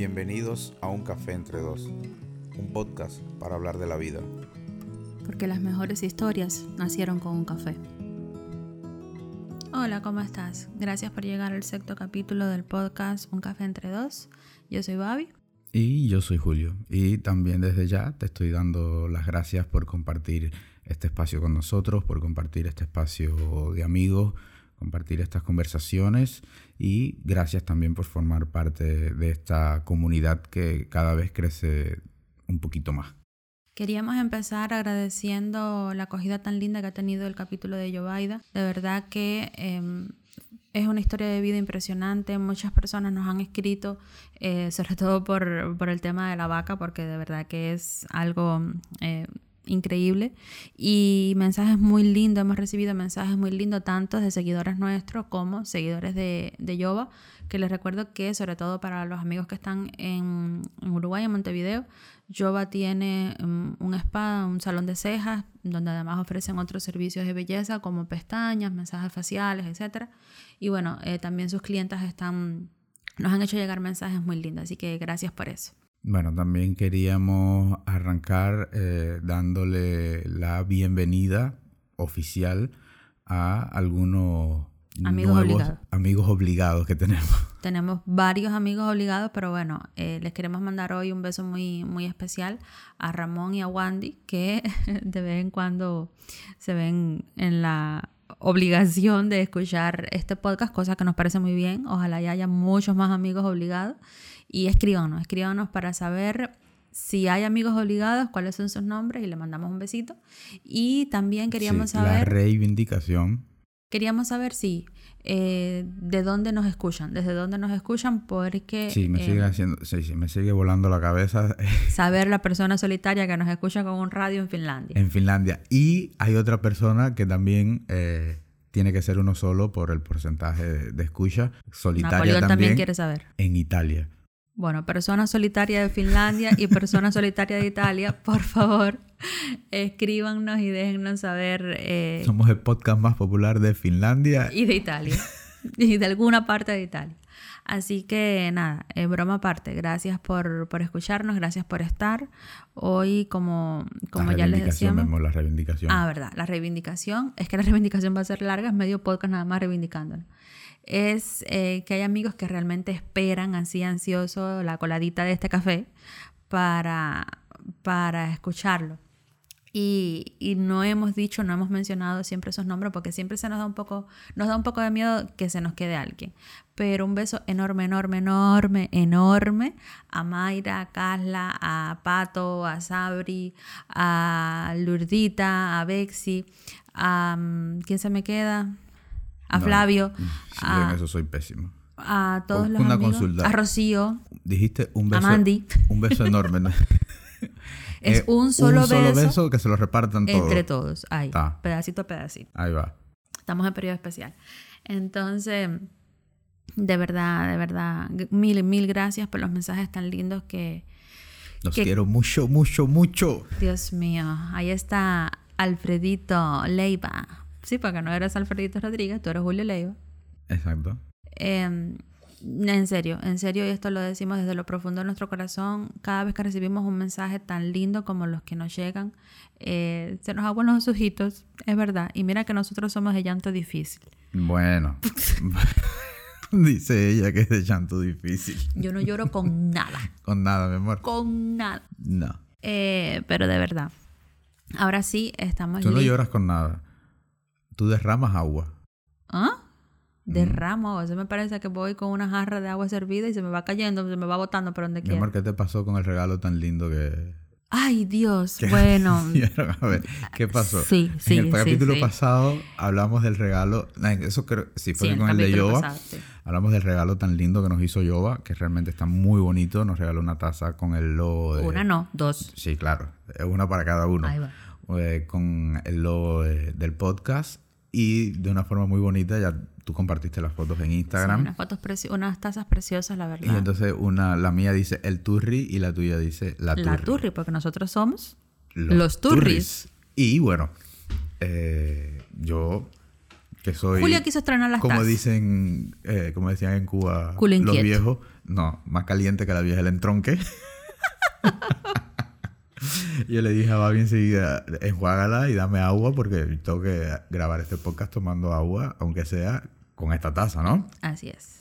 Bienvenidos a Un Café entre Dos, un podcast para hablar de la vida. Porque las mejores historias nacieron con un café. Hola, ¿cómo estás? Gracias por llegar al sexto capítulo del podcast Un Café entre Dos. Yo soy Babi. Y yo soy Julio. Y también desde ya te estoy dando las gracias por compartir este espacio con nosotros, por compartir este espacio de amigos, compartir estas conversaciones y gracias también por formar parte de esta comunidad que cada vez crece un poquito más. Queríamos empezar agradeciendo la acogida tan linda que ha tenido el capítulo de Yovaida. De verdad que eh, es una historia de vida impresionante. Muchas personas nos han escrito, eh, sobre todo por, por, el tema de la vaca, porque de verdad que es algo eh, increíble. Y mensajes muy lindos, hemos recibido mensajes muy lindos, tanto de seguidores nuestros como seguidores de, de Yoba, que les recuerdo que, sobre todo para los amigos que están en, en Uruguay, en Montevideo, Yoba tiene um, un spa, un salón de cejas, donde además ofrecen otros servicios de belleza como pestañas, mensajes faciales, etc. Y bueno, eh, también sus clientas están, nos han hecho llegar mensajes muy lindos, así que gracias por eso. Bueno, también queríamos arrancar eh, dándole la bienvenida oficial a algunos amigos nuevos obligados. amigos obligados que tenemos. Tenemos varios amigos obligados, pero bueno, eh, les queremos mandar hoy un beso muy, muy especial a Ramón y a Wandy, que de vez en cuando se ven en la obligación de escuchar este podcast, cosa que nos parece muy bien. Ojalá ya haya muchos más amigos obligados. Y escríbanos, escríbanos para saber si hay amigos obligados, cuáles son sus nombres y le mandamos un besito. Y también queríamos Sí, saber... La reivindicación. Queríamos saber si eh, de dónde nos escuchan, desde dónde nos escuchan, porque Sí, me eh, sigue haciendo, sí, sí, me sigue volando la cabeza saber la persona solitaria que nos escucha con un radio en Finlandia. en Finlandia. Y hay otra persona que también eh, tiene que ser uno solo por el porcentaje de, de escucha. Solitaria Napoleón también también quiere saber. en Italia. Bueno, persona solitaria de Finlandia y persona solitaria de Italia, por favor, escríbanos y déjennos saber eh, Somos el podcast más popular de Finlandia. y de Italia y de alguna parte de Italia. Así que nada, eh, broma aparte, gracias por, por escucharnos, gracias por estar. Hoy, como, como la ya les decíamos... Memo, la reivindicación. Ah, verdad, la reivindicación, es que la reivindicación va a ser larga, es medio podcast nada más reivindicándonos. Es eh, que hay amigos que realmente esperan así ansioso la coladita de este café para, para escucharlo. Y, y no hemos dicho, no hemos mencionado siempre esos nombres porque siempre se nos da un poco, nos da un poco de miedo que se nos quede alguien. Pero un beso enorme, enorme, enorme, enorme a Mayra, a Carla, a Pato, a Sabri, a Lurdita, a Bexi, a mm, ¿quién se me queda? A No, Flavio, Sí, a, en eso soy pésimo. a todos los Una amigos, consulta. a Rocío, Dijiste un a beso. Mandy. Un beso enorme. ¿no? Es Eh, un solo beso que se lo repartan todos. entre todos, ahí, Ta. pedacito a pedacito. Ahí va. Estamos en periodo especial. Entonces, de verdad, de verdad, mil, mil gracias por los mensajes tan lindos que, Los Que- quiero mucho, mucho, mucho. Dios mío, ahí está Alfredito Leiva. Sí, porque no eres Alfredito Rodríguez, tú eres Julio Leiva. Exacto. Eh, en serio, en serio, y esto lo decimos desde lo profundo de nuestro corazón, cada vez que recibimos un mensaje tan lindo como los que nos llegan, eh, se nos aguan los ojitos, es verdad. Y mira que nosotros somos de llanto difícil. Bueno. Dice ella que es de llanto difícil. Yo no lloro con nada, Con nada, mi amor. con nada. No. Eh, pero de verdad. Ahora sí, estamos Tú no lloras con nada. Tú derramas agua. ¿Ah? Derramo. Eso me parece que voy con una jarra de agua servida y se me va cayendo, se me va botando por donde Mi quiera. amor, ¿qué te pasó con el regalo tan lindo que... Ay, Dios. Bueno. A ver, ¿qué pasó? Sí, sí, En el sí, capítulo sí. pasado hablamos del regalo... Eso creo... Sí, fue Sí, con el de capítulo Yoba. pasado. Hablamos del regalo tan lindo que nos hizo Yoba, que realmente está muy bonito. Nos regaló una taza con el logo de... Una no, dos. Sí, claro. Es una para cada uno. Ahí va. Eh, con el logo de- del podcast. Y de una forma muy bonita, ya tú compartiste las fotos en Sí, Instagram. unas fotos unas tazas preciosas, la verdad. y entonces una, la mía dice el turri y la tuya dice la turri. La turri, porque nosotros somos los turris. Y bueno, eh, yo que soy... Julio quiso estrenar las Como tazas. dicen, eh, como decían en Cuba los viejos. No, más caliente que la vieja el entronque. Yo le dije a Babi enseguida, enjuágala y dame agua porque tengo que grabar este podcast tomando agua, aunque sea con esta taza, ¿no? Así es.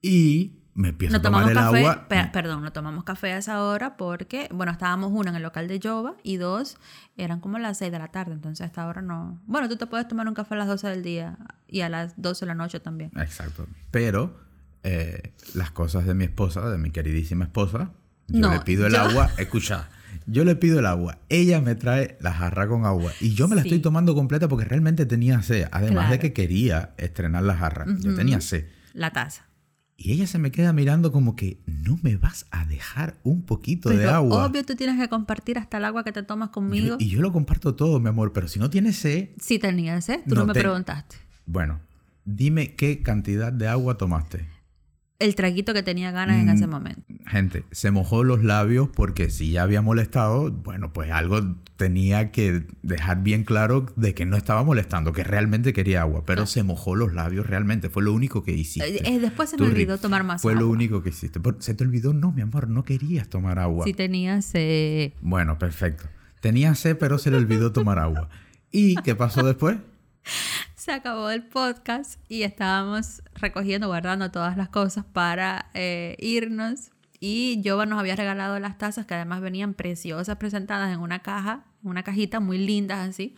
Y me empiezo No a tomar el café, agua. pe- perdón, no tomamos café a esa hora porque, bueno, estábamos uno en el local de Yoba y dos eran como las 6 de la tarde, entonces a esta hora no. Bueno, tú te puedes tomar un café a las 12 del día y a las 12 de la noche también. Exacto. Pero eh, las cosas de mi esposa, de mi queridísima esposa, yo No, le pido el yo- agua. Escucha, yo le pido el agua. Ella me trae la jarra con agua. Y yo me la Sí. estoy tomando completa porque realmente tenía sed. Además de que quería estrenar la jarra. Yo tenía sed. La taza. Y ella se me queda mirando como que no me vas a dejar un poquito de agua. obvio tú tienes que compartir hasta el agua que te tomas Yo- conmigo. y yo lo comparto todo, mi amor. Pero si no tienes sed, Si tenías, ¿eh? Tú no, No me te- preguntaste. bueno, dime qué cantidad de agua tomaste. El traguito que tenía ganas en Mm. ese momento. Gente, se mojó los labios porque si ya había molestado, bueno, pues algo tenía que dejar bien claro de que no estaba molestando, que realmente quería agua, pero se mojó los labios realmente, fue lo único que hiciste. Eh, eh, después se me olvidó tomar más Fue lo agua. único que hiciste. Se te olvidó, no, mi amor, no querías tomar agua. Si tenías... eh, Bueno, perfecto. Tenía sed, pero se le olvidó tomar agua. ¿Y qué pasó después? se acabó el podcast y estábamos recogiendo, guardando todas las cosas para eh, irnos. Y Jova nos había regalado las tazas que además venían preciosas presentadas en una caja, una cajita muy lindas así.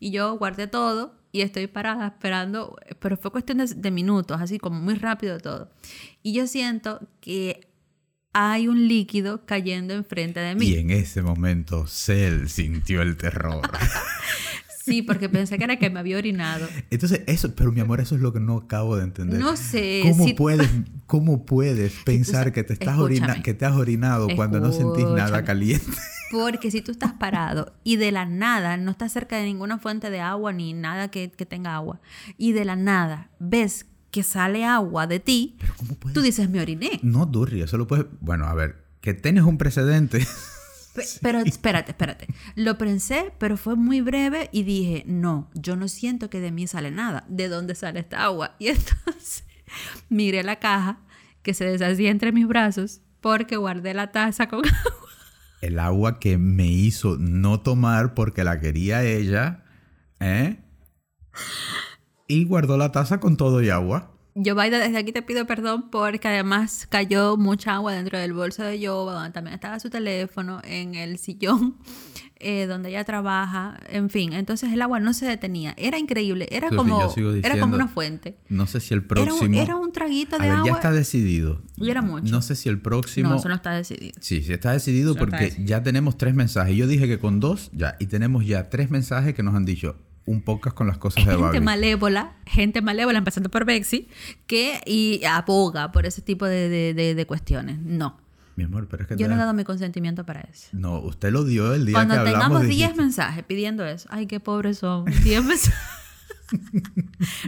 Y yo guardé todo y estoy parada esperando, pero fue cuestión de, de minutos, así como muy rápido todo. Y yo siento que hay un líquido cayendo enfrente de mí. Y en ese momento, Cell sintió el terror. Sí, porque pensé que era que me había orinado. Entonces, eso, pero mi amor, eso es lo que no acabo de entender. No sé ¿Cómo si- puedes, cómo puedes pensar sa- que te estás escúchame. orina- que te has orinado cuando no sentís nada Escúchame. caliente? Porque si tú estás parado y de la nada, no estás cerca de ninguna fuente de agua ni nada que, que tenga agua, y de la nada ves que sale agua de ti, Pero ¿cómo puedes? tú dices, me oriné. No, Durri, eso lo puedes... Bueno, a ver, que tienes un precedente. Pe- Pero espérate, espérate. Lo pensé, pero fue muy breve y dije, no, yo no siento que de mí sale nada. ¿De dónde sale esta agua? Y entonces miré la caja que se deshacía entre mis brazos porque guardé la taza con agua. El agua que me hizo no tomar porque la quería ella, ¿eh? Y guardó la taza con todo y agua. Yo, Baida, desde aquí te pido perdón porque además cayó mucha agua dentro del bolso de Yoba, donde también estaba su teléfono, en el sillón eh, donde ella trabaja, en fin. Entonces el agua no se detenía. Era increíble, era, como, era como una fuente. No sé si el Era próximo... un, era un traguito A de ver, agua. ya está decidido. Y era mucho. No sé si el próximo... No, eso no está decidido. Sí, sí está decidido Eso está porque decidido. ya tenemos tres mensajes. Yo dije que con dos ya, y tenemos ya tres mensajes que nos han dicho un podcast con las cosas de Gente malévola, gente malévola, empezando por Bexi, que y aboga por ese tipo de, de- de- de cuestiones. No, Mi amor, pero es que yo no he da- dado mi consentimiento para eso. No, usted lo dio el día Cuando que hablamos. tengamos dijiste- 10 mensajes pidiendo eso, ay, qué pobres son, 10 mensajes.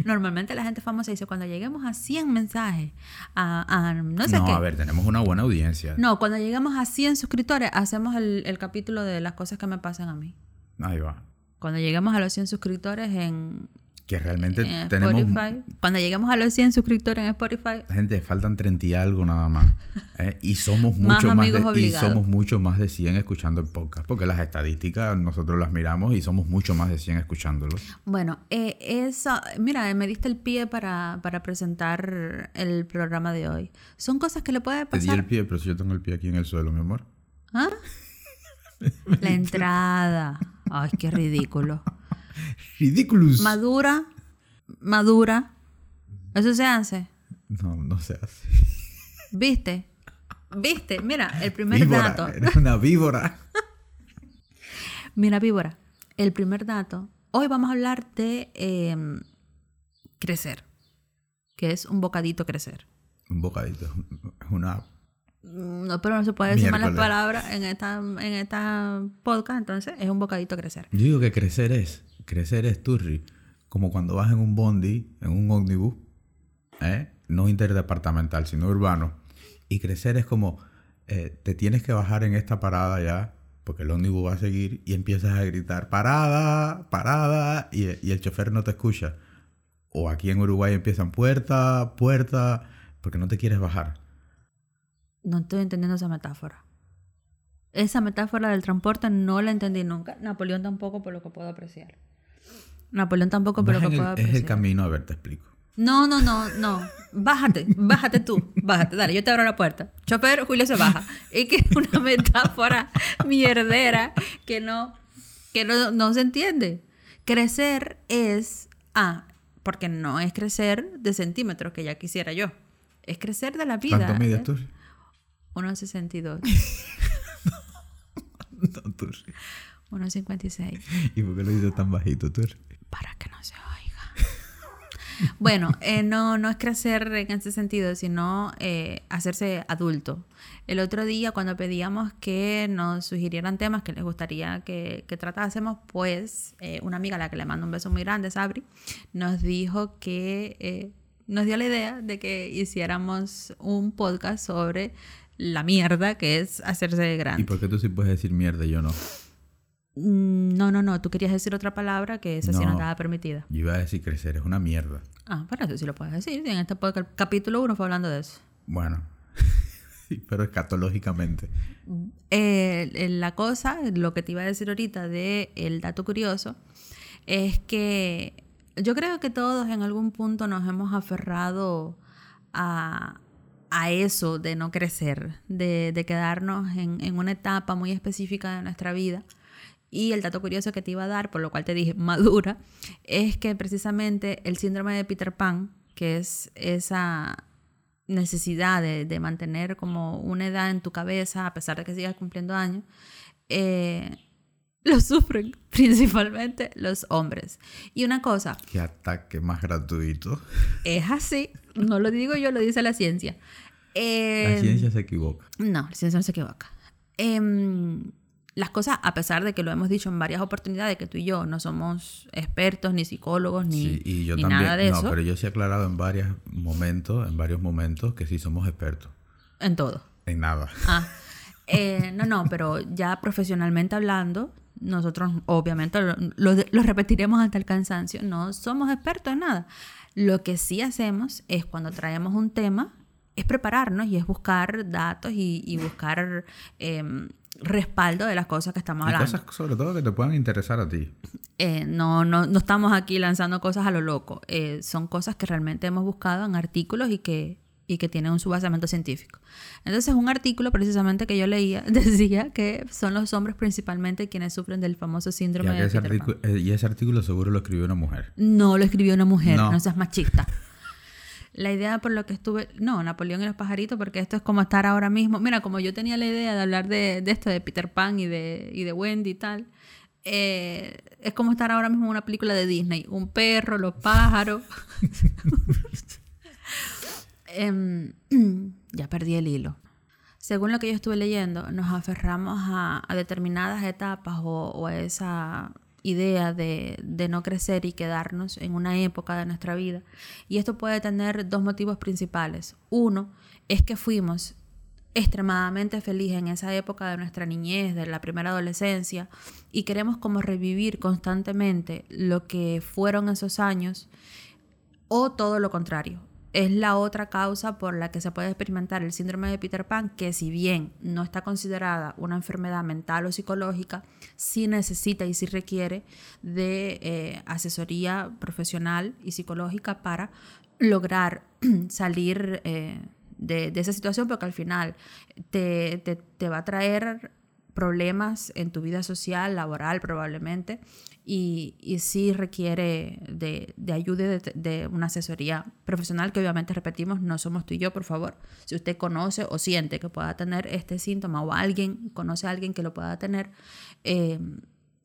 Normalmente la gente famosa dice, cuando lleguemos a 100 mensajes, a, a no sé no, qué. a ver, tenemos una buena audiencia. No, cuando lleguemos a 100 suscriptores, hacemos el, el capítulo de las cosas que me pasan a mí. Ahí va. Cuando lleguemos a los 100 suscriptores en, Que realmente en tenemos... Spotify. Cuando lleguemos a los 100 suscriptores en Spotify, Gente, faltan 30 y algo nada más. ¿eh? Y somos Más mucho más, de, amigos y somos mucho más de 100 escuchando el podcast. Porque las estadísticas nosotros las miramos y somos mucho más de 100 escuchándolos. Bueno, eh, eso, mira, me diste el pie para, para presentar el programa de hoy. Son cosas que le puede Te di pasar. el pie, pero si yo tengo el pie aquí en el suelo, mi amor. ¿Ah? La entrada. Ay, qué ridículo. Ridiculous. Madura, madura. Eso se hace. No, no se hace. ¿Viste? ¿Viste? Mira, el primer Víbora, dato. Eres una víbora. Mira, víbora, el primer dato. Hoy vamos a hablar de eh, crecer, que es un bocadito crecer. Un bocadito. Es una. No, pero no se puede decir malas palabras en esta, en esta podcast, entonces es un bocadito crecer. Yo digo que crecer es. Crecer es turri. Como cuando vas en un bondi, en un ómnibus, ¿eh? no interdepartamental, sino urbano. Y crecer es como. eh, te tienes que bajar en esta parada ya, porque el ómnibus va a seguir, y empiezas a gritar: ¡Parada! ¡Parada! Y, y el chofer no te escucha. O aquí en Uruguay empiezan puerta, puerta, porque no te quieres bajar. No estoy entendiendo esa metáfora. Esa metáfora del transporte no la entendí nunca. Napoleón tampoco, por lo que puedo apreciar. Napoleón tampoco, por lo que puedo el- apreciar. es el camino, a ver, te explico. No, no, no, no. Bájate, bájate tú. Bájate, dale, yo te abro la puerta. Chofer, Julio se baja. Es que es una metáfora mierdera que no, que no, no se entiende. Crecer es. Ah, porque no es crecer de centímetros, que ya quisiera yo. Es crecer de la vida. ¿Cuánto mides tú? 1,62. No, tú sí. 1,56. ¿Y por qué lo dices tan bajito tú? para que no se oiga. bueno, eh, no, no es crecer en ese sentido, sino eh, hacerse adulto. El otro día, cuando pedíamos que nos sugirieran temas que les gustaría que, que tratásemos, pues eh, una amiga a la que le mando un beso muy grande, Sabri, nos dijo que nos dio la idea de que hiciéramos un podcast sobre la mierda que es hacerse ¿Y grande. por qué tú sí puedes decir mierda y yo no? Mm, No, no, no, tú querías decir otra palabra que esa sí no No. estaba permitida. Yo iba a decir crecer, es una mierda. Ah, para eso sí lo puedes decir. En este podcast, capítulo 1 fue hablando de eso. Bueno, pero escatológicamente. Eh, eh, la cosa, lo que te iba a decir ahorita de el dato curioso, es que yo creo que todos en algún punto nos hemos aferrado a, a eso de no crecer, de, de quedarnos en, en una etapa muy específica de nuestra vida. Y el dato curioso que te iba a dar, por lo cual te dije madura, es que precisamente el síndrome de Peter Pan, que es esa necesidad de, de mantener como una edad en tu cabeza a pesar de que sigas cumpliendo años, eh, lo sufren principalmente los hombres. Y una cosa, Qué ataque más gratuito. es así, no lo digo yo, lo dice la ciencia. Eh, La ciencia se equivoca. no, la ciencia no se equivoca. Em, las cosas, a pesar de que lo hemos dicho en varias oportunidades, que tú y yo no somos expertos, ni psicólogos, ni, Sí, y yo ni también. nada de no, eso, pero yo sí he aclarado en varios momentos, en varios momentos, que sí somos expertos. en todo. En nada. Ah, eh, no, no, pero ya profesionalmente hablando, nosotros obviamente lo, lo- lo repetiremos hasta el cansancio, no somos expertos en nada. Lo que sí hacemos es cuando traemos un tema, es prepararnos y es buscar datos y, y buscar em, respaldo de las cosas que estamos Y hablando. cosas sobre todo que te puedan interesar a ti. Eh, no, no, no estamos aquí lanzando cosas a lo loco. Eh, son cosas que realmente hemos buscado en artículos y que, y que tienen un subbasamento científico. Entonces, un artículo precisamente que yo leía decía que son los hombres principalmente quienes sufren del famoso síndrome que de Peter Pan. eh, y ese artículo seguro lo escribió una mujer. No lo escribió una mujer, no, No. seas machista. La idea por lo que estuve, no, Napoleón y los pajaritos, porque esto es como estar ahora mismo, mira, como yo tenía la idea de hablar de, de esto, de Peter Pan y de, y de Wendy y tal, eh, es como estar ahora mismo en una película de Disney, un perro, los pájaros. Em, ya perdí el hilo. Según lo que yo estuve leyendo, nos aferramos a, a determinadas etapas o, o a esa idea de, de no crecer y quedarnos en una época de nuestra vida. Y esto puede tener dos motivos principales. Uno es que fuimos extremadamente felices en esa época de nuestra niñez, de la primera adolescencia, y queremos como revivir constantemente lo que fueron esos años o todo lo contrario. Es la otra causa por la que se puede experimentar el síndrome de Peter Pan, que si bien no está considerada una enfermedad mental o psicológica, sí necesita y sí requiere de eh, asesoría profesional y psicológica para lograr salir eh, de, de esa situación, porque al final te, te- te va a traer problemas en tu vida social, laboral probablemente, y, y sí requiere de, de ayuda de, de una asesoría profesional que obviamente repetimos, no somos tú y yo, por favor. Si usted conoce o siente que pueda tener este síntoma o alguien, conoce a alguien que lo pueda tener, eh,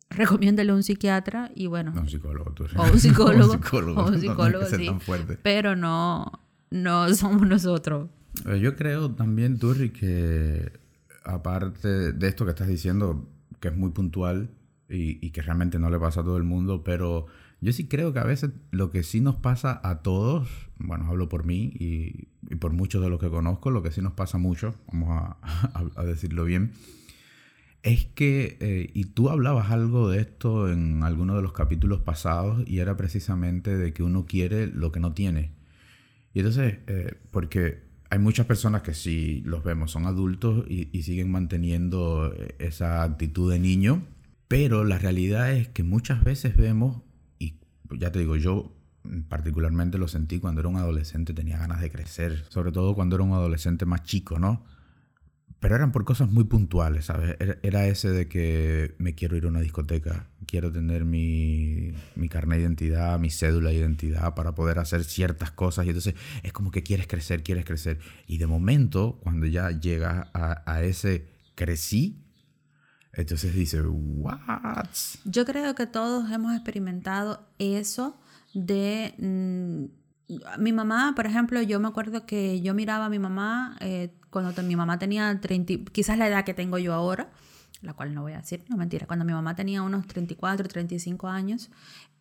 recomiéndele a un psiquiatra y bueno, No, un psicólogo. Tú. o un psicólogo, o un psicólogo. o un No, no psicólogo, ser sí, tan pero no, no somos nosotros. Eh, Yo creo también, Turri, que aparte de esto que estás diciendo, que es muy puntual y, que realmente no le pasa a todo el mundo, pero yo sí creo que a veces lo que sí nos pasa a todos, bueno, hablo por mí y, por muchos de los que conozco, lo que sí nos pasa mucho, vamos a decirlo bien, es que, eh, y tú hablabas algo de esto en alguno de los capítulos pasados, y era precisamente de que uno quiere lo que no tiene. Y entonces, eh, porque hay muchas personas que si los vemos son adultos y, y siguen manteniendo esa actitud de niño, pero la realidad es que muchas veces vemos, y ya te digo, yo particularmente lo sentí cuando era un adolescente, tenía ganas de crecer, sobre todo cuando era un adolescente más chico, ¿no? Pero eran por cosas muy puntuales, ¿sabes? Era ese de que me quiero ir a una discoteca, quiero tener mi, mi carnet de identidad, mi cédula de identidad para poder hacer ciertas cosas. Y entonces es como que quieres crecer, quieres crecer. Y de momento, cuando ya llegas a, a ese crecí, entonces dices, ¿what? Yo creo que todos hemos experimentado eso de... Mm, mi mamá, por ejemplo, yo me acuerdo que yo miraba a mi mamá eh, cuando mi mamá tenía 30, quizás la edad que tengo yo ahora, la cual no voy a decir, no mentira, cuando mi mamá tenía unos 34, 35 años,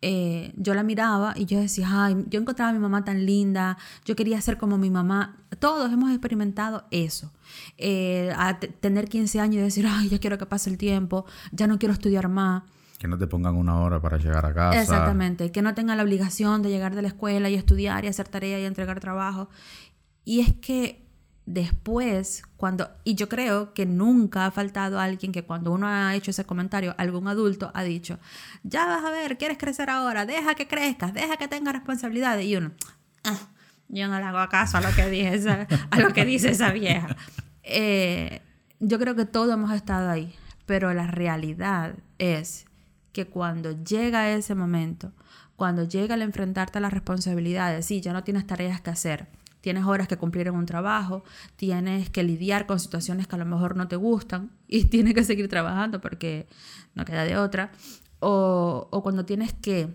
eh, yo la miraba y yo decía, ay, yo encontraba a mi mamá tan linda, yo quería ser como mi mamá. Todos hemos experimentado eso. Eh, a tener 15 años y decir, ay, ya quiero que pase el tiempo, ya no quiero estudiar más. Que no te pongan una hora para llegar a casa. Exactamente, que no tenga la obligación de llegar de la escuela y estudiar y hacer tarea y entregar trabajo. Y es que después, cuando, y yo creo que nunca ha faltado alguien que cuando uno ha hecho ese comentario, algún adulto ha dicho, ya vas a ver, quieres crecer ahora, deja que crezcas, deja que tengas responsabilidades. Y uno, ah, yo no le hago caso a lo que, dice a lo que dice esa vieja. Eh, yo creo que todos hemos estado ahí, pero la realidad es que cuando llega ese momento, cuando llega el enfrentarte a las responsabilidades, sí, ya no tienes tareas que hacer, tienes horas que cumplir en un trabajo, tienes que lidiar con situaciones que a lo mejor no te gustan y tienes que seguir trabajando porque no queda de otra, o, o cuando tienes que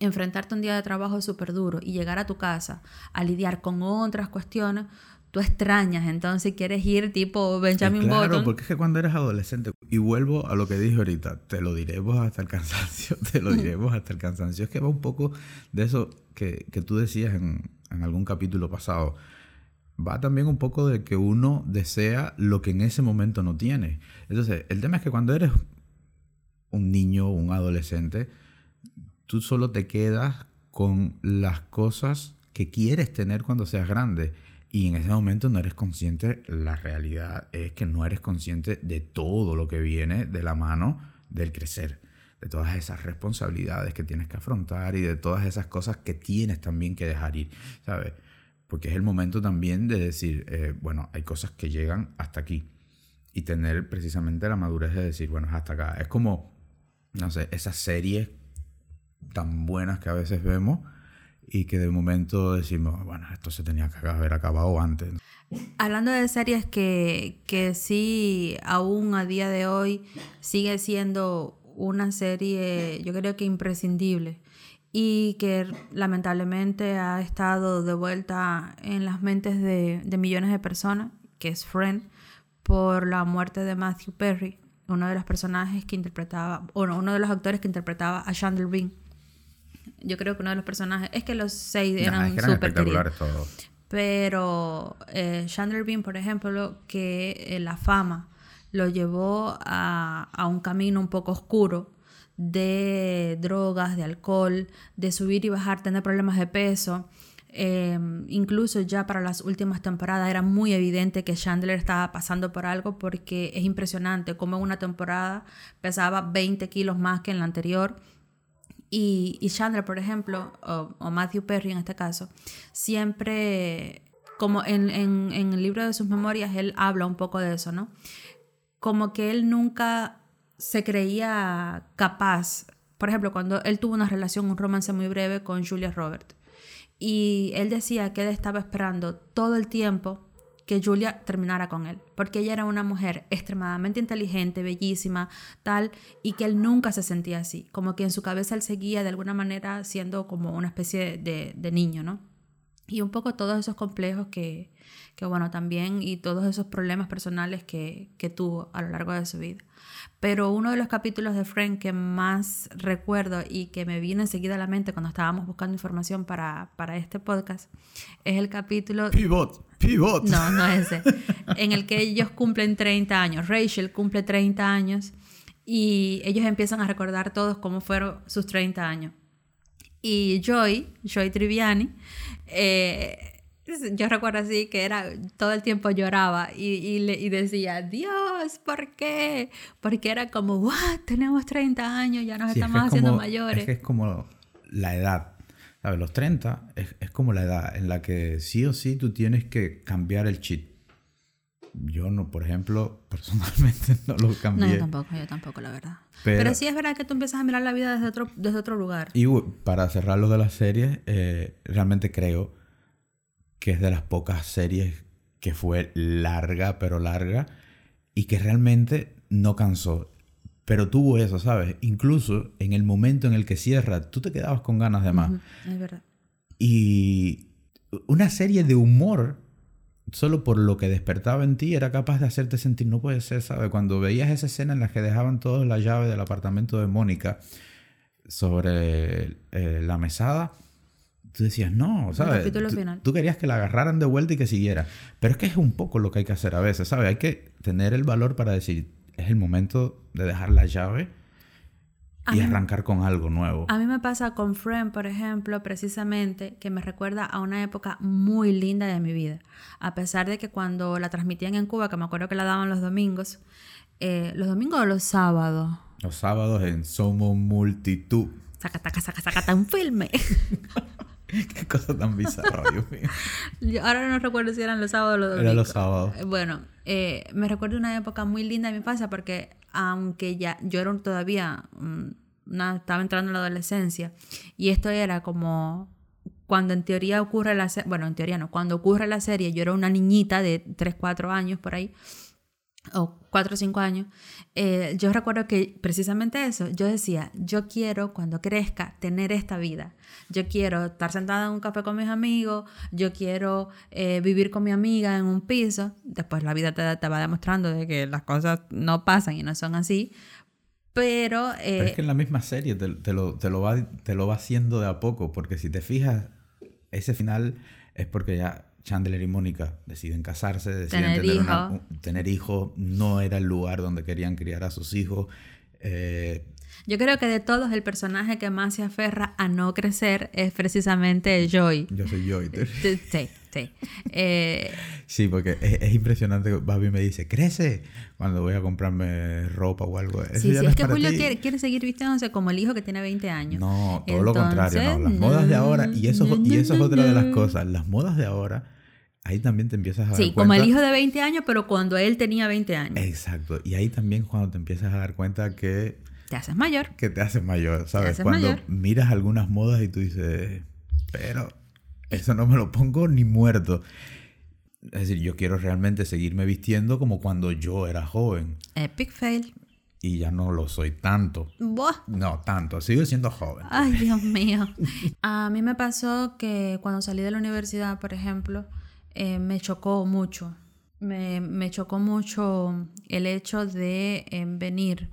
enfrentarte un día de trabajo súper duro y llegar a tu casa a lidiar con otras cuestiones, tú extrañas, entonces quieres ir tipo Benjamin claro, Button. porque es que cuando eres adolescente, y vuelvo a lo que dije ahorita, te lo diremos hasta el cansancio, te lo diremos hasta el cansancio. Es que va un poco de eso que, que tú decías en, en algún capítulo pasado. Va también un poco de que uno desea lo que en ese momento no tiene. Entonces, el tema es que cuando eres un niño un adolescente, tú solo te quedas con las cosas que quieres tener cuando seas grande. Y en ese momento no eres consciente, la realidad es que no eres consciente de todo lo que viene de la mano del crecer, de todas esas responsabilidades que tienes que afrontar y de todas esas cosas que tienes también que dejar ir, ¿sabes? Porque es el momento también de decir, eh, bueno, hay cosas que llegan hasta aquí y tener precisamente la madurez de decir, bueno, es hasta acá. Es como, no sé, esas series tan buenas que a veces vemos y que de momento decimos, bueno, esto se tenía que haber acabado antes. Hablando de series que, que sí, aún a día de hoy, sigue siendo una serie, yo creo que imprescindible y que lamentablemente ha estado de vuelta en las mentes de, de millones de personas, que es Friend, por la muerte de Matthew Perry, uno de los personajes que interpretaba, o uno de los actores que interpretaba a Chandler Bing yo creo que uno de los personajes, es que los seis eran no, es súper queridos. todos. Pero eh, Chandler Bing, por ejemplo, que eh, la fama lo llevó a, a, un camino un poco oscuro de drogas, de alcohol, de subir y bajar, tener problemas de peso. Eh, incluso ya para las últimas temporadas era muy evidente que Chandler estaba pasando por algo porque es impresionante como en una temporada pesaba 20 kilos más que en la anterior y, y Chandler, por ejemplo, o, o, Matthew Perry en este caso, siempre, como en, en, en el libro de sus memorias, él habla un poco de eso, ¿no? Como que él nunca se creía capaz. Por ejemplo, cuando él tuvo una relación, un romance muy breve con Julia Roberts. Y él decía que él estaba esperando todo el tiempo que Julia terminara con él, porque ella era una mujer extremadamente inteligente, bellísima, tal, y que él nunca se sentía así, como que en su cabeza él seguía de alguna manera siendo como una especie de, de niño, ¿no? Y un poco todos esos complejos que, que, bueno, también, y todos esos problemas personales que, que tuvo a lo largo de su vida. Pero uno de los capítulos de Frank que más recuerdo y que me vino enseguida a la mente cuando estábamos buscando información para, para este podcast es el capítulo... Pivot. Pivot. No, no es ese. en el que ellos cumplen 30 años. Rachel cumple 30 años y ellos empiezan a recordar todos cómo fueron sus 30 años. Y Joy, Joy Triviani, eh, yo recuerdo así que era todo el tiempo lloraba y, y, decía, Dios, ¿por qué? Porque era como, what, tenemos 30 años, ya nos estamos haciendo mayores. Es que es como la edad. ¿Sabes? Los 30 es, es, como la edad en la que sí o sí tú tienes que cambiar el chip. Yo no, por ejemplo, personalmente no lo cambié. No, yo tampoco, yo tampoco, la verdad. Pero, sí es verdad que tú empiezas a mirar la vida desde otro, desde otro lugar. Y para cerrar lo de las series, eh, realmente creo que es de las pocas series que fue larga, pero larga, y que realmente no cansó. Pero tuvo eso, ¿sabes? Incluso en el momento en el que cierra, tú te quedabas con ganas de más. es verdad. Y una serie de humor, solo por lo que despertaba en ti, era capaz de hacerte sentir, no puede ser, ¿sabes? Cuando veías esa escena en la que dejaban todos la llave del apartamento de Mónica sobre eh, la mesada, tú decías, no, ¿sabes? Tú, querías que la agarraran de vuelta y que siguiera. Pero es que es un poco lo que hay que hacer a veces, ¿sabes? Hay que tener el valor para decir, es el momento de dejar la llave y arrancar con algo nuevo. A mí me pasa con Friend, por ejemplo, precisamente, que me recuerda a una época muy linda de mi vida. A pesar de que cuando la transmitían en Cuba, que me acuerdo que la daban los domingos, eh, los domingos o los sábados. Los sábados en Somos Multitud. Saca, saca, saca, saca, un filme. Qué cosa tan bizarra, Dios mío. ahora no recuerdo si eran los sábados o los domingos. Eran los sábados. Bueno, eh, me recuerdo una época muy linda de mi infancia porque aunque ya yo era todavía, una, estaba entrando en la adolescencia y esto era como cuando en teoría ocurre la serie, bueno, en teoría no, cuando ocurre la serie, yo era una niñita de 3, 4 años por ahí, o cuatro o cinco años, eh, yo recuerdo que precisamente eso, yo decía, yo quiero cuando crezca tener esta vida, yo quiero estar sentada en un café con mis amigos, yo quiero eh, vivir con mi amiga en un piso, después la vida te, va demostrando de que las cosas no pasan y no son así, pero... pero es eh, que en la misma serie te, lo, te, lo va, te lo va haciendo de a poco, porque si te fijas, ese final es porque ya Chandler y Mónica deciden casarse, deciden tener, hijos, no era el lugar donde querían criar a sus hijos. Eh, Yo creo que de todos el personaje que más se aferra a no crecer es precisamente Joy. Yo soy Joy. Sí, sí. Eh, sí, porque es, impresionante que Babi me dice, crece cuando voy a comprarme ropa o algo. sí, sí, es, que Julio quiere, seguir vistiéndose como el hijo que tiene 20 años. No, todo lo contrario, no. Las modas de ahora, y eso, y eso es otra de las cosas, las modas de ahora ahí también te empiezas a dar sí, como el hijo de 20 años, pero cuando él tenía 20 años. Exacto. Y ahí también cuando te empiezas a dar cuenta que... Te haces mayor. Que te haces mayor, ¿sabes? cuando miras algunas modas y tú dices, pero eso no me lo pongo ni muerto. Es decir, yo quiero realmente seguirme vistiendo como cuando yo era joven. Epic fail. Y ya no lo soy tanto. No, tanto. Sigo siendo joven. Ay, Dios mío. A mí me pasó que cuando salí de la universidad, por ejemplo, eh, me chocó mucho. Me, chocó mucho el hecho de eh, venir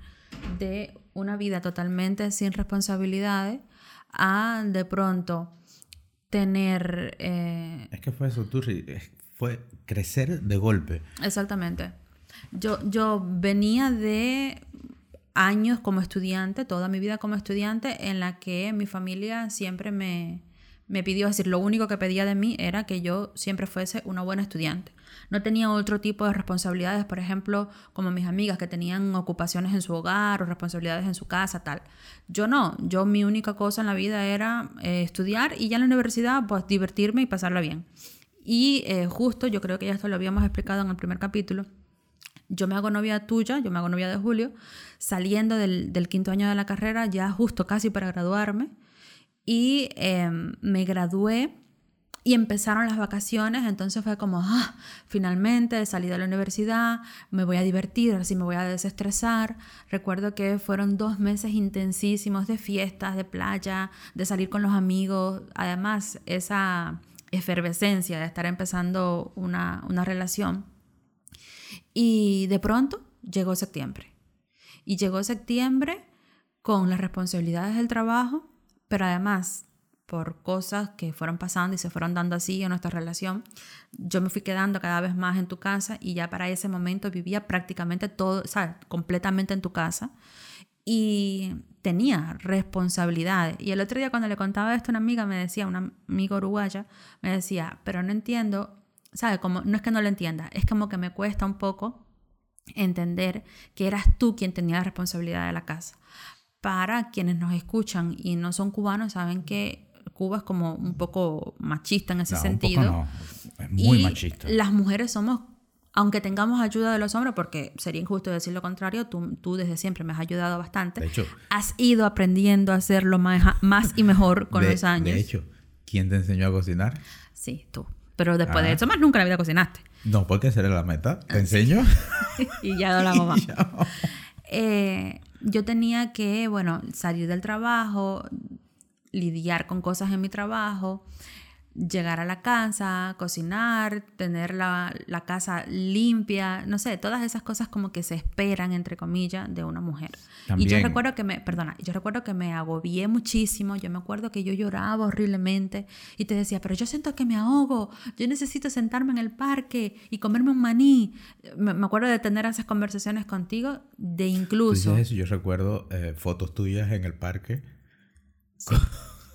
de una vida totalmente sin responsabilidades a de pronto tener... Eh, es que fue eso, tú, fue crecer de golpe. Exactamente. Yo, yo venía de años como estudiante, toda mi vida como estudiante, en la que mi familia siempre me, me pidió, decir, lo único que pedía de mí era que yo siempre fuese una buena estudiante. No tenía otro tipo de responsabilidades, por ejemplo, como mis amigas que tenían ocupaciones en su hogar o responsabilidades en su casa, tal. Yo no, yo mi única cosa en la vida era eh, estudiar y ya en la universidad pues divertirme y pasarla bien. Y eh, justo, yo creo que ya esto lo habíamos explicado en el primer capítulo, yo me hago novia tuya, yo me hago novia de Julio, saliendo del, del quinto año de la carrera, ya justo casi para graduarme y em, me gradué y empezaron las vacaciones, entonces fue como, ah, finalmente salí de la universidad, me voy a divertir, así me voy a desestresar. Recuerdo que fueron dos meses intensísimos de fiestas, de playa, de salir con los amigos, además esa efervescencia de estar empezando una, una relación. Y de pronto llegó septiembre. Y llegó septiembre con las responsabilidades del trabajo, pero además por cosas que fueron pasando y se fueron dando así en nuestra relación, yo me fui quedando cada vez más en tu casa y ya para ese momento vivía prácticamente todo, o sea, completamente en tu casa y tenía responsabilidades. Y el otro día cuando le contaba esto a una amiga, me decía, una amiga uruguaya, me decía, pero no entiendo, ¿sabes? Como, no es que no lo entienda, es como que me cuesta un poco entender que eras tú quien tenía la responsabilidad de la casa. Para quienes nos escuchan y no son cubanos, saben que Cuba es como un poco machista en ese sentido. Es muy y machista. Las mujeres somos, aunque tengamos ayuda de los hombres, porque sería injusto decir lo contrario, tú, tú desde siempre me has ayudado bastante. De hecho, has ido aprendiendo a hacerlo más, más y mejor con de, los años. De hecho, ¿quién te enseñó a cocinar? Sí, tú. Pero después de Ah. eso, más nunca en la vida cocinaste. No, porque esa era la meta. Ah, ¿Te enseño? y ya no la hago más. Eh, yo tenía que, bueno, salir del trabajo, lidiar con cosas en mi trabajo, llegar a la casa, cocinar, tener la, la casa limpia, no sé, todas esas cosas como que se esperan, entre comillas, de una mujer. Y yo También. recuerdo que me, perdona, yo recuerdo que me agobié muchísimo, yo me acuerdo que yo lloraba horriblemente y te decía, pero yo siento que me ahogo, yo necesito sentarme en el parque y comerme un maní. Me, me acuerdo de tener esas conversaciones contigo, de incluso eso, yo recuerdo eh, fotos tuyas en el parque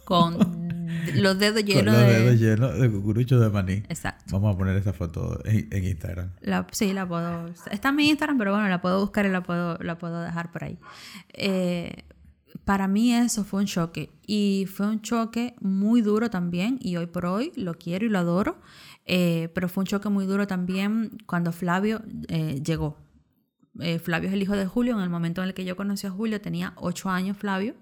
con los dedos con llenos los de... dedos llenos de cucuruchos de maní. Exacto. Vamos a poner esa foto en, en Instagram. La- sí, la puedo. Está en mi Instagram, pero bueno, la puedo buscar y la puedo, la puedo dejar por ahí. Eh, para mí eso fue un choque. Y fue un choque muy duro también. Y hoy por hoy lo quiero y lo adoro. Eh, pero fue un choque muy duro también cuando Flavio eh, llegó. Eh, Flavio es el hijo de Julio. En el momento en el que yo conocí a Julio tenía ocho años Flavio.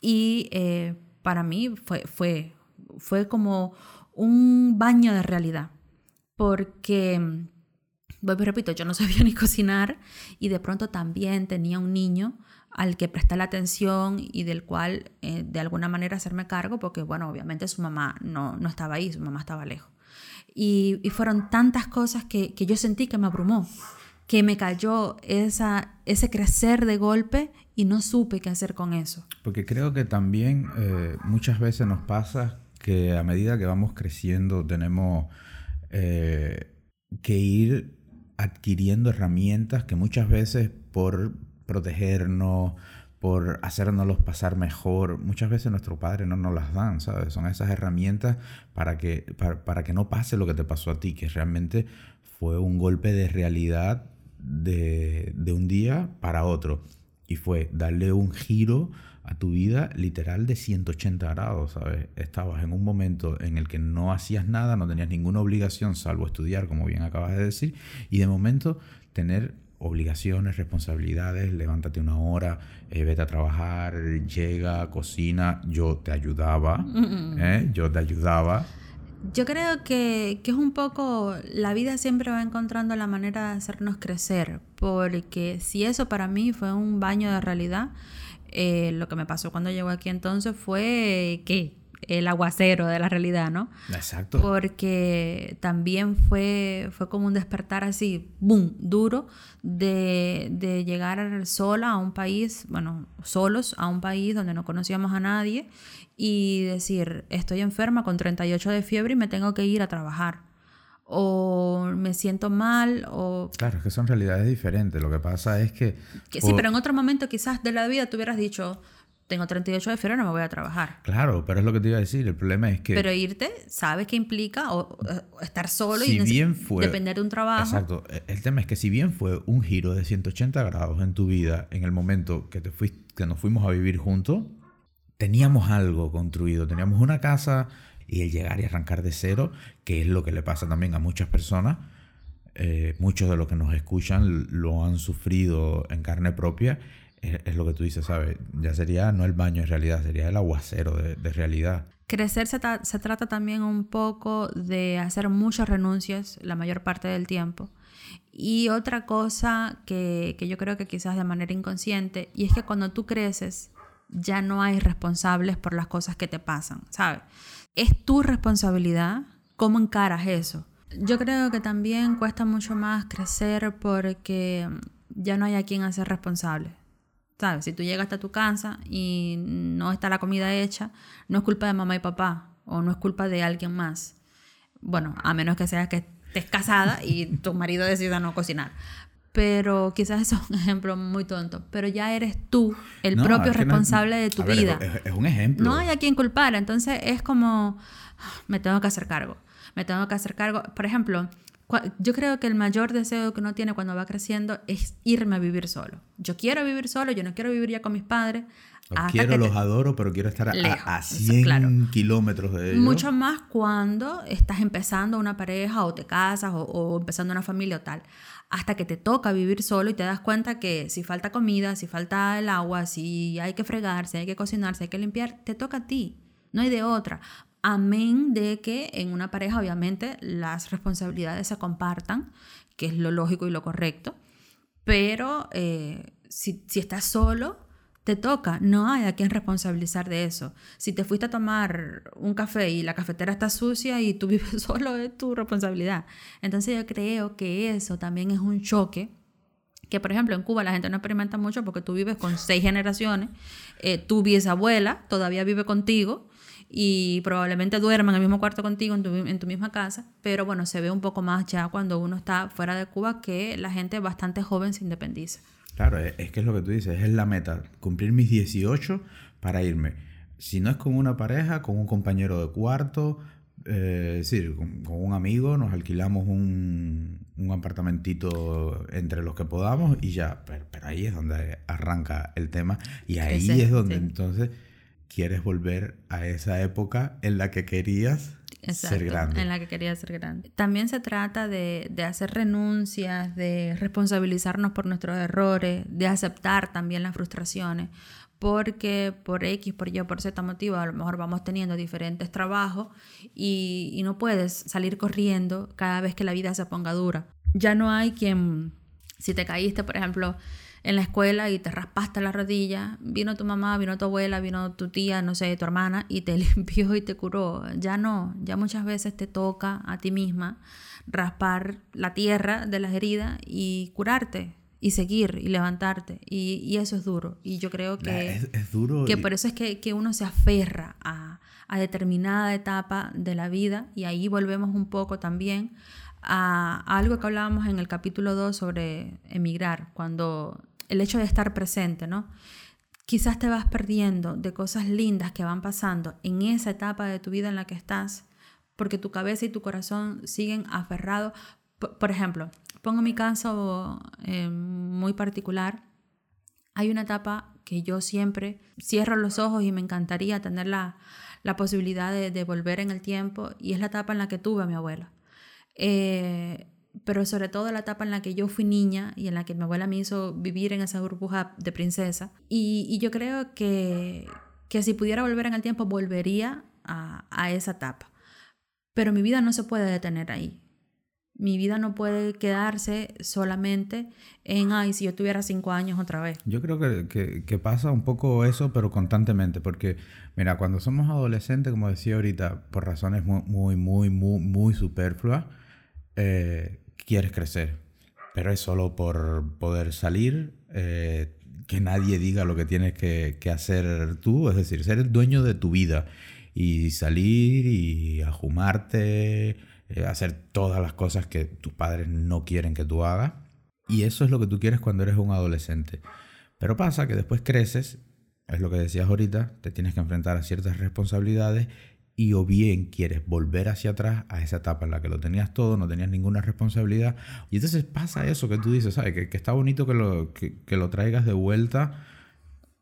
Y eh, para mí fue, fue, fue como un baño de realidad. Porque, vuelvo repito, yo no sabía ni cocinar y de pronto también tenía un niño al que prestar la atención y del cual eh, de alguna manera hacerme cargo, porque bueno, obviamente su mamá no, no estaba ahí, su mamá estaba lejos. Y, y fueron tantas cosas que, que yo sentí que me abrumó, que me cayó esa, ese crecer de golpe y no supe qué hacer con eso. Porque creo que también eh, muchas veces nos pasa que a medida que vamos creciendo tenemos eh, que ir adquiriendo herramientas que muchas veces por protegernos, por hacernoslos pasar mejor, muchas veces nuestros padres no nos las dan, ¿sabes? Son esas herramientas para que, para, para que no pase lo que te pasó a ti, que realmente fue un golpe de realidad de, de un día para otro. Y fue darle un giro a tu vida literal de 180 grados, ¿sabes? Estabas en un momento en el que no hacías nada, no tenías ninguna obligación salvo estudiar, como bien acabas de decir, y de momento tener obligaciones, responsabilidades, levántate una hora, eh, vete a trabajar, llega, cocina, yo te ayudaba, ¿eh? yo te ayudaba. Yo creo que, que es un poco, la vida siempre va encontrando la manera de hacernos crecer, porque si eso para mí fue un baño de realidad, eh, lo que me pasó cuando llegó aquí entonces fue que el aguacero de la realidad, ¿no? Exacto. Porque también fue, fue como un despertar así, boom, duro, de, de llegar sola a un país, bueno, solos a un país donde no conocíamos a nadie y decir, estoy enferma con 38 de fiebre y me tengo que ir a trabajar. O me siento mal, o Claro, es que son realidades diferentes. Lo que pasa es que... que sí, pero en otro momento quizás de la vida tú hubieras dicho, tengo 38 de fiebre, no me voy a trabajar. Claro, pero es lo que te iba a decir. El problema es que... Pero irte, sabes que implica o, o estar solo Si y bien fue- depender de un trabajo. Exacto. E- El tema es que si bien fue un giro de 180 grados en tu vida en el momento que, te fuiste, que nos fuimos a vivir juntos, teníamos algo construido. Teníamos una casa y el llegar y arrancar de cero, que es lo que le pasa también a muchas personas. eh, muchos de los que nos escuchan lo han sufrido en carne propia. Es, lo que tú dices, ¿sabes? Ya sería no el baño en realidad, sería el aguacero de, realidad. Crecer se, se trata también un poco de hacer muchas renuncias la mayor parte del tiempo. Y otra cosa que, que yo creo que quizás de manera inconsciente, y es que cuando tú creces, ya no hay responsables por las cosas que te pasan, ¿sabes? Es tu responsabilidad cómo encaras eso. Yo creo que también cuesta mucho más crecer porque ya no hay a quien hacer responsable. ¿Sabes? Si tú llegas hasta tu casa y no está la comida hecha, no es culpa de mamá y papá o no es culpa de alguien más. Bueno, a menos que sea que estés casada y tu marido decida no cocinar. Pero quizás eso es un ejemplo muy tonto. Pero ya eres tú el No, propio no- responsable de tu a ver, vida. es, es un ejemplo. No hay a quien culpar. Entonces es como, "Ah, me tengo que hacer cargo. Me tengo que hacer cargo. Por ejemplo, yo creo que el mayor deseo que uno tiene cuando va creciendo es irme a vivir solo. Yo quiero vivir solo, yo no quiero vivir ya con mis padres. Los hasta quiero, que los te- adoro, pero quiero estar a, Lejos, a eso, 100 claro. kilómetros de ellos. Mucho más cuando estás empezando una pareja o te casas o, o empezando una familia o tal. Hasta que te toca vivir solo y te das cuenta que si falta comida, si falta el agua, si hay que fregar, si hay que cocinar, si hay que limpiar, te toca a ti. No hay de otra. Amén de que en una pareja obviamente las responsabilidades se compartan, que es lo lógico y lo correcto. Pero eh, si, si estás solo, te toca. No hay a quien responsabilizar de eso. Si te fuiste a tomar un café y la cafetera está sucia y tú vives solo, es tu responsabilidad. Entonces yo creo que eso también es un choque que por ejemplo en Cuba la gente no experimenta mucho porque tú vives con seis generaciones, eh, tu bisabuela todavía vive contigo y probablemente duerma en el mismo cuarto contigo tu, en tu misma casa, pero bueno, se ve un poco más ya cuando uno está fuera de Cuba que la gente bastante joven se independiza. Claro, es, es que es lo que tú dices, es la meta, cumplir mis 18 para irme. Si no es con una pareja, con un compañero de cuarto, eh, es decir, con, con un amigo, nos alquilamos un, un apartamentito entre los que podamos y ya, pero, pero ahí es donde arranca el tema y ahí es donde sí. entonces quieres volver a esa época en la que querías Exacto, ser grande. En la que quería ser grande. También se trata de, de hacer renuncias, de responsabilizarnos por nuestros errores, de aceptar también las frustraciones, porque por X, por Y, por Z motivo, a lo mejor vamos teniendo diferentes trabajos y, y no puedes salir corriendo cada vez que la vida se ponga dura. Ya no hay quien, si te caíste, por ejemplo, en la escuela y te raspaste la rodilla, vino tu mamá, vino tu abuela, vino tu tía, no sé, tu hermana y te limpió y te curó. Ya no, ya muchas veces te toca a ti misma raspar la tierra de las heridas y curarte y seguir y levantarte. Y, y eso es duro. Y yo creo que, es, es duro. que por eso es que, que uno se aferra a, a determinada etapa de la vida y ahí volvemos un poco también a, a algo que hablábamos en el capítulo 2 sobre emigrar, cuando el hecho de estar presente, ¿no? Quizás te vas perdiendo de cosas lindas que van pasando en esa etapa de tu vida en la que estás, porque tu cabeza y tu corazón siguen aferrados. Por, ejemplo, pongo mi caso eh, muy particular. Hay una etapa que yo siempre cierro los ojos y me encantaría tener la, la posibilidad de, de volver en el tiempo, y es la etapa en la que tuve a mi abuela. Eh, pero sobre todo la etapa en la que yo fui niña y en la que mi abuela me hizo vivir en esa burbuja de princesa. Y, y yo creo que, que si pudiera volver en el tiempo, volvería a, a esa etapa. Pero mi vida no se puede detener ahí. Mi vida no puede quedarse solamente en, ay, si yo tuviera cinco años otra vez. Yo creo que, que- que pasa un poco eso, pero constantemente, porque, mira, cuando somos adolescentes, como decía ahorita, por razones muy, muy, muy, muy, muy superfluas, eh, quieres crecer, pero es solo por poder salir, eh, que nadie diga lo que tienes que, hacer tú, es decir, ser el dueño de tu vida y salir y ajumarte, eh, hacer todas las cosas que tus padres no quieren que tú hagas. Y eso es lo que tú quieres cuando eres un adolescente. Pero pasa que después creces, es lo que decías ahorita, te tienes que enfrentar a ciertas responsabilidades y o bien quieres volver hacia atrás a esa etapa en la que lo tenías todo, no tenías ninguna responsabilidad. Y entonces pasa eso que tú dices, ¿sabes? Que, que está bonito que lo, que, lo traigas de vuelta,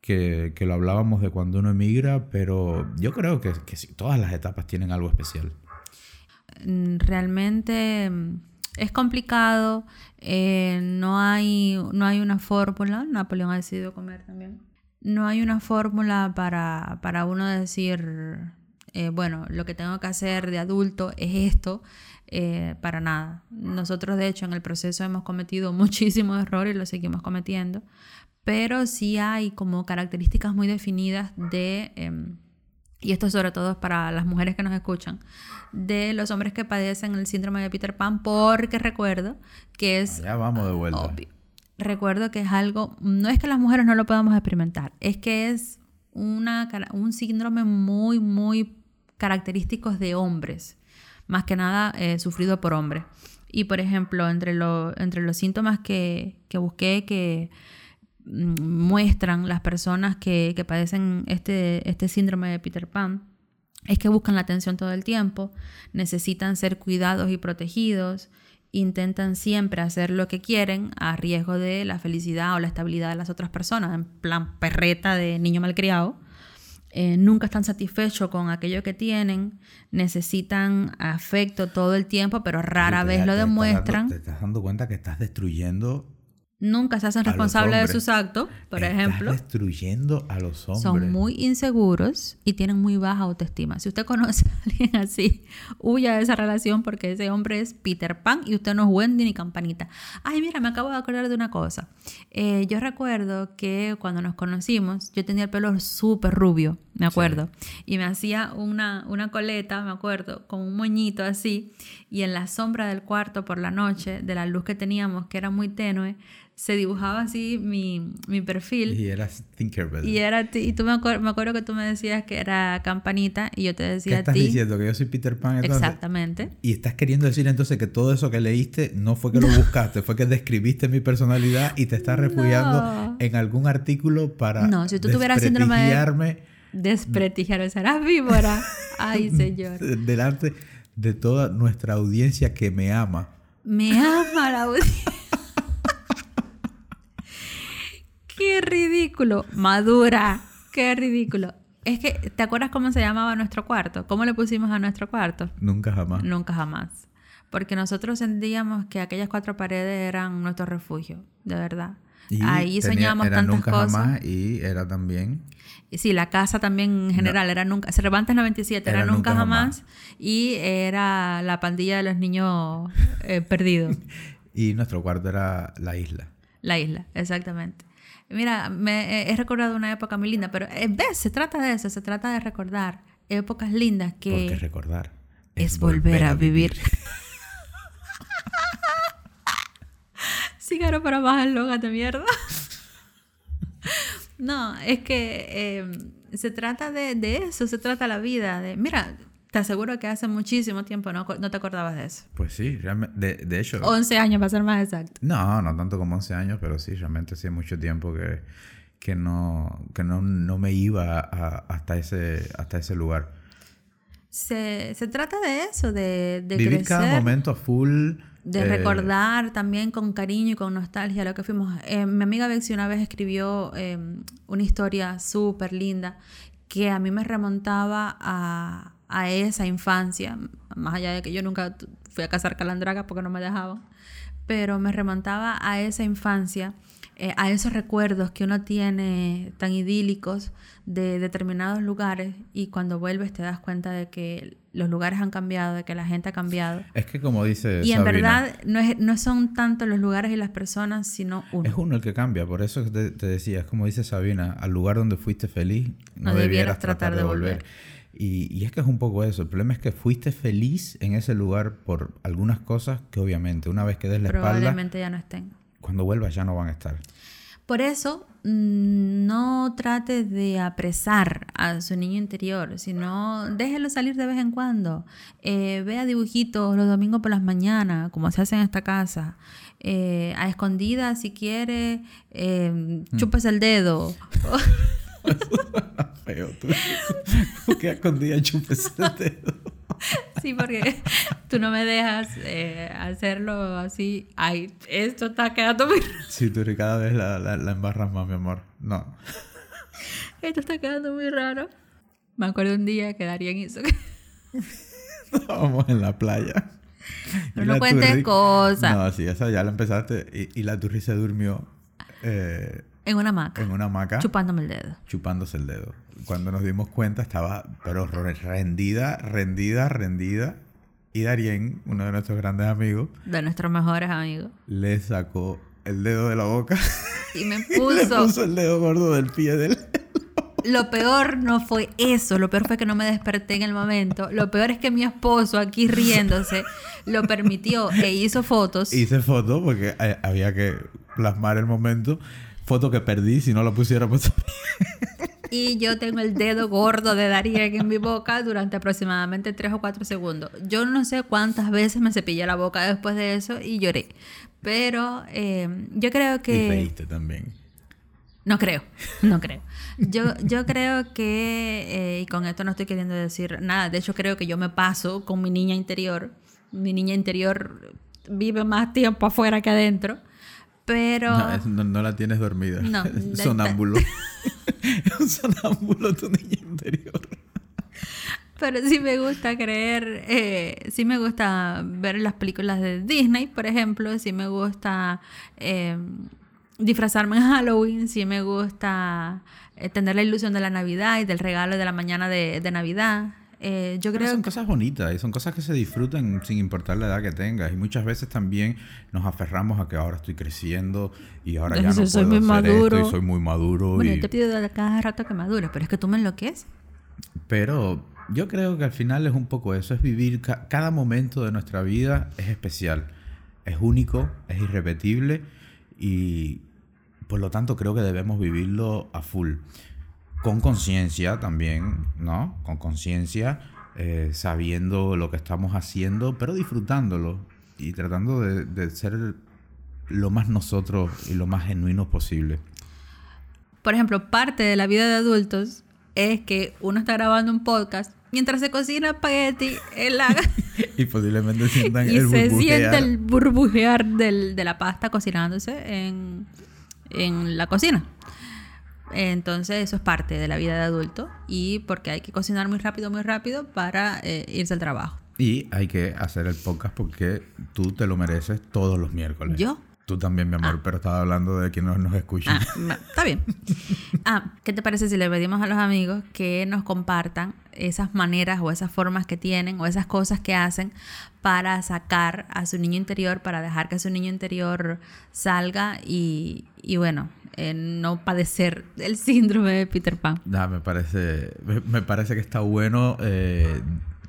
que, que lo hablábamos de cuando uno emigra, pero yo creo que, que sí, todas las etapas tienen algo especial. Mm, realmente mm, es complicado, eh, no, hay, no hay una fórmula, Napoleón ha decidido comer también, no hay una fórmula para, para uno decir, eh, bueno, lo que tengo que hacer de adulto es esto, eh, para nada. Nosotros de hecho en el proceso hemos cometido muchísimos errores y lo seguimos cometiendo, pero sí hay como características muy definidas de... em, y esto sobre todo es para las mujeres que nos escuchan, de los hombres que padecen el síndrome de Peter Pan, porque recuerdo que es Ya vamos de vuelta. obvio. recuerdo que es algo, no es que las mujeres no lo podamos experimentar, es que es una, un síndrome muy, muy característico de hombres, más que nada eh, sufrido por hombres. Y por ejemplo, entre, entre los síntomas que, que busqué que mm, muestran las personas que, que padecen este, este síndrome de Peter Pan, es que buscan la atención todo el tiempo, necesitan ser cuidados y protegidos, intentan siempre hacer lo que quieren a riesgo de la felicidad o la estabilidad de las otras personas, en plan perreta de niño malcriado. Eh, nunca están satisfechos con aquello que tienen, necesitan afecto todo el tiempo, pero rara vez lo demuestran. te estás dando cuenta que estás destruyendo nunca se hacen responsables de sus actos, por Estás ejemplo. destruyendo a los hombres. Son muy inseguros y tienen muy baja autoestima. Si usted conoce a alguien así, huya de esa relación porque ese hombre es Peter Pan y usted no es Wendy ni Campanita. Ay, mira, me acabo de acordar de una cosa. Eh, yo recuerdo que cuando nos conocimos, yo tenía el pelo súper rubio, me acuerdo. Y me hacía una, una coleta, me acuerdo, con un moñito así. Y en la sombra del cuarto por la noche, de la luz que teníamos, que era muy tenue, se dibujaba así mi, mi perfil. Y era Tinkerbell. Y, era y tú me, me acuerdo que tú me decías que era Campanita y yo te decía ¿Qué estás a ti. diciendo? ¿Que yo soy Peter Pan entonces? Exactamente. Y estás queriendo decir entonces que todo eso que leíste no fue que lo buscaste, fue que describiste mi personalidad y te estás refugiando No. en algún artículo para No, si tú tuvieras síndrome de- desprestigiarme Desprestigiar, serás víbora. Ay, señor. delante de toda nuestra audiencia que me ama. Me ama la audiencia. Qué ridículo. Madura. Qué ridículo. Es que, ¿te acuerdas cómo se llamaba nuestro cuarto? ¿Cómo le pusimos a nuestro cuarto? Nunca jamás. Nunca jamás. Porque nosotros sentíamos que aquellas cuatro paredes eran nuestro refugio, de verdad. Y Ahí tenía- soñábamos era tantas nunca cosas. jamás y era también Y Sí, la casa también en general era nunca. Cervantes 97 era, Era nunca, nunca jamás. Y era la pandilla de los niños eh, perdidos. y nuestro cuarto era la isla. La isla, exactamente. Mira, me, he recordado una época muy linda, pero eh, ves, se trata de eso, se trata de recordar épocas lindas Porque que recordar es volver a vivir. Cigarro para bajar loga de mierda. no, es que eh, se trata de, de eso, se trata la vida. De, mira, te aseguro que hace muchísimo tiempo no, no te acordabas de eso. Pues sí, realmente, de, de hecho... 11 años para ser más exacto. No, no tanto como 11 años, pero sí, realmente hacía mucho tiempo que, que, no, que no, no me iba a- hasta, ese, hasta ese lugar. Se, se trata de eso, de, de Vivir crecer. cada momento a full. De eh, recordar también con cariño y con nostalgia lo que fuimos. Eh, mi amiga Bexy una vez escribió eh, una historia súper linda que a mí me remontaba a, a esa infancia, más allá de que yo nunca fui a cazar calandraga porque no me dejaban, pero me remontaba a esa infancia, eh, a esos recuerdos que uno tiene tan idílicos de determinados lugares y cuando vuelves te das cuenta de que los lugares han cambiado, de que la gente ha cambiado. Es que como dice Y en verdad no, es, no son tanto los lugares y las personas, sino uno. es uno el que cambia. Por eso te, te decía, es como dice Sabina, al lugar donde fuiste feliz, no, No debieras, debieras tratar, tratar de de volver. volver. Y, y es que es un poco eso. El problema es que fuiste feliz en ese lugar por algunas cosas que obviamente una vez que des la espalda, Probablemente ya no estén. cuando vuelvas ya no van a estar. Por eso, mm, no trate de apresar a su niño interior, sino déjelo salir de vez en cuando. Eh, vea dibujitos los domingos por las mañanas, como se hace en esta casa. Eh, a escondidas, si quiere, eh, chúpese el dedo. Feo, tú. que escondía chupes el dedo. Sí, porque tú no me dejas eh, hacerlo así. Ay, esto está quedando muy Sí, tú cada vez la, la, la embarras más, mi amor. No. Esto está quedando muy raro. Me acuerdo un día que Darien hizo que... Estábamos en la playa. No, no cuentes turri- cosas. No, sí, esa ya la empezaste. Y, y la turri se durmió eh, En una hamaca, en una hamaca chupándome el dedo. chupándose el dedo. Cuando nos dimos cuenta estaba, pero re- rendida, rendida, rendida. Y Darien, uno de nuestros grandes amigos, De nuestros mejores amigos. le sacó el dedo de la boca Y me y le puso... puso el dedo gordo del pie del... lo peor no fue eso, lo peor fue que no me desperté en el momento. Lo peor es que mi esposo aquí riéndose lo permitió e hizo fotos. Hice fotos porque eh, había que plasmar el momento. Foto que perdí si no lo pusiera pues y yo tengo el dedo gordo de Darien en mi boca durante aproximadamente 3 o 4 segundos. Yo no sé cuántas veces me cepillé la boca después de eso y lloré. Pero eh, yo creo que... Y reíste también. No creo, no creo. Yo, yo creo que, eh, y con esto no estoy queriendo decir nada, de hecho creo que yo me paso con mi niña interior. Mi niña interior vive más tiempo afuera que adentro. Pero. No, la tienes dormida. No. sonámbulo. es un sonámbulo tu niña interior. Pero sí me gusta creer, eh, sí me gusta ver las películas de Disney, por ejemplo, sí me gusta eh, disfrazarme en Halloween, sí me gusta eh, tener la ilusión de la Navidad y del regalo de la mañana de, de Navidad. Eh, yo creo son cosas bonitas y son cosas que se disfrutan sin importar la edad que tengas. Y muchas veces también nos aferramos a que ahora estoy creciendo y ahora ya no puedo soy muy hacer maduro. esto y soy muy maduro. Bueno, y... te pido cada rato que madures, pero es que tú me enloqueces. Pero yo creo que al final es un poco eso, es vivir cada momento de nuestra vida es especial, es único, es irrepetible y por lo tanto creo que debemos vivirlo a full con conciencia también, ¿no? Con conciencia, eh, sabiendo lo que estamos haciendo, pero disfrutándolo y tratando de, ser lo más nosotros y lo más genuinos posible. Por ejemplo, parte de la vida de adultos es que uno está grabando un podcast mientras se cocina espagueti en la... y posiblemente sientan y se siente el burbujear de la pasta cocinándose en, en la cocina. Entonces eso es parte de la vida de adulto y porque hay que cocinar muy rápido, muy rápido para eh, irse al trabajo. Y hay que hacer el podcast porque tú te lo mereces todos los miércoles. ¿Yo? Tú también, mi amor, ah. pero estaba hablando de quien nos, nos escucha. Ah, está bien. Ah, ¿qué te parece si le pedimos a los amigos que nos compartan esas maneras o esas formas que tienen o esas cosas que hacen para sacar a su niño interior, para dejar que su niño interior salga y, y bueno, no padecer el síndrome de Peter Pan. me, parece, me, parece que está bueno eh,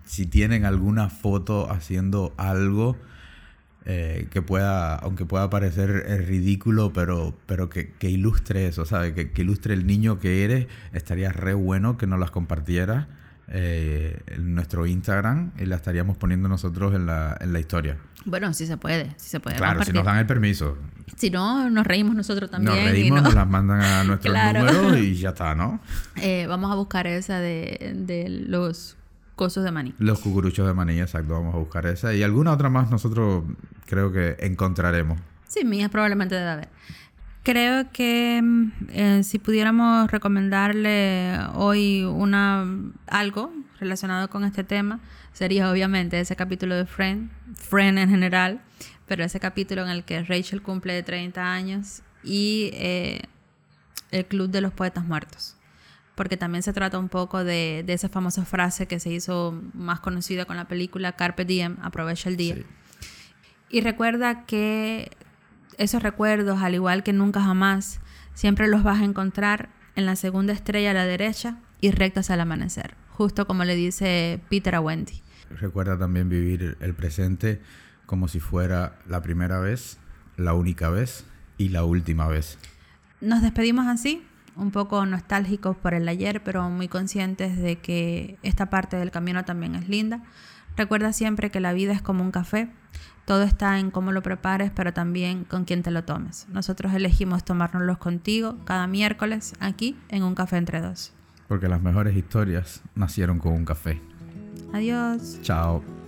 si tienen alguna foto haciendo algo eh, que pueda, aunque pueda parecer eh, ridículo, pero, pero que, ilustre eso, ¿sabes? Que, que, ilustre el niño que eres, estaría re bueno que nos las compartieras en nuestro Instagram y la estaríamos poniendo nosotros en la, en la historia. Bueno, sí se puede, sí se puede. Claro, si nos dan el permiso. Si no, nos reímos nosotros también. Nos reímos, nos las mandan a nuestro número y ya está, ¿no? Eh, vamos a buscar esa de, de los cosos de maní. Los cucuruchos de maní, exacto. Vamos a buscar esa. Y alguna otra más nosotros creo que encontraremos. Sí, mías probablemente debe haber. Creo que mm, eh, si pudiéramos recomendarle hoy una algo relacionado con este tema, sería obviamente ese capítulo de Friend, Friend en general, pero ese capítulo en el que Rachel cumple de 30 años y eh, el Club de los Poetas Muertos. Porque también se trata un poco de, esa famosa frase que se hizo más conocida con la película Carpe Diem, aprovecha el día. Y recuerda que esos recuerdos, al igual que nunca jamás, siempre los vas a encontrar en la segunda estrella a la derecha y rectas al amanecer, justo como le dice Peter a Wendy. Recuerda también vivir el presente como si fuera la primera vez, la única vez y la última vez. Nos despedimos así, un poco nostálgicos por el ayer, pero muy conscientes de que esta parte del camino también es linda. Recuerda siempre que la vida es como un café. Todo está en cómo lo prepares, pero también con quién te lo tomes. Nosotros elegimos tomárnoslos contigo cada miércoles aquí en Un Café Entre Dos. Porque las mejores historias nacieron con un café. Adiós. Chao.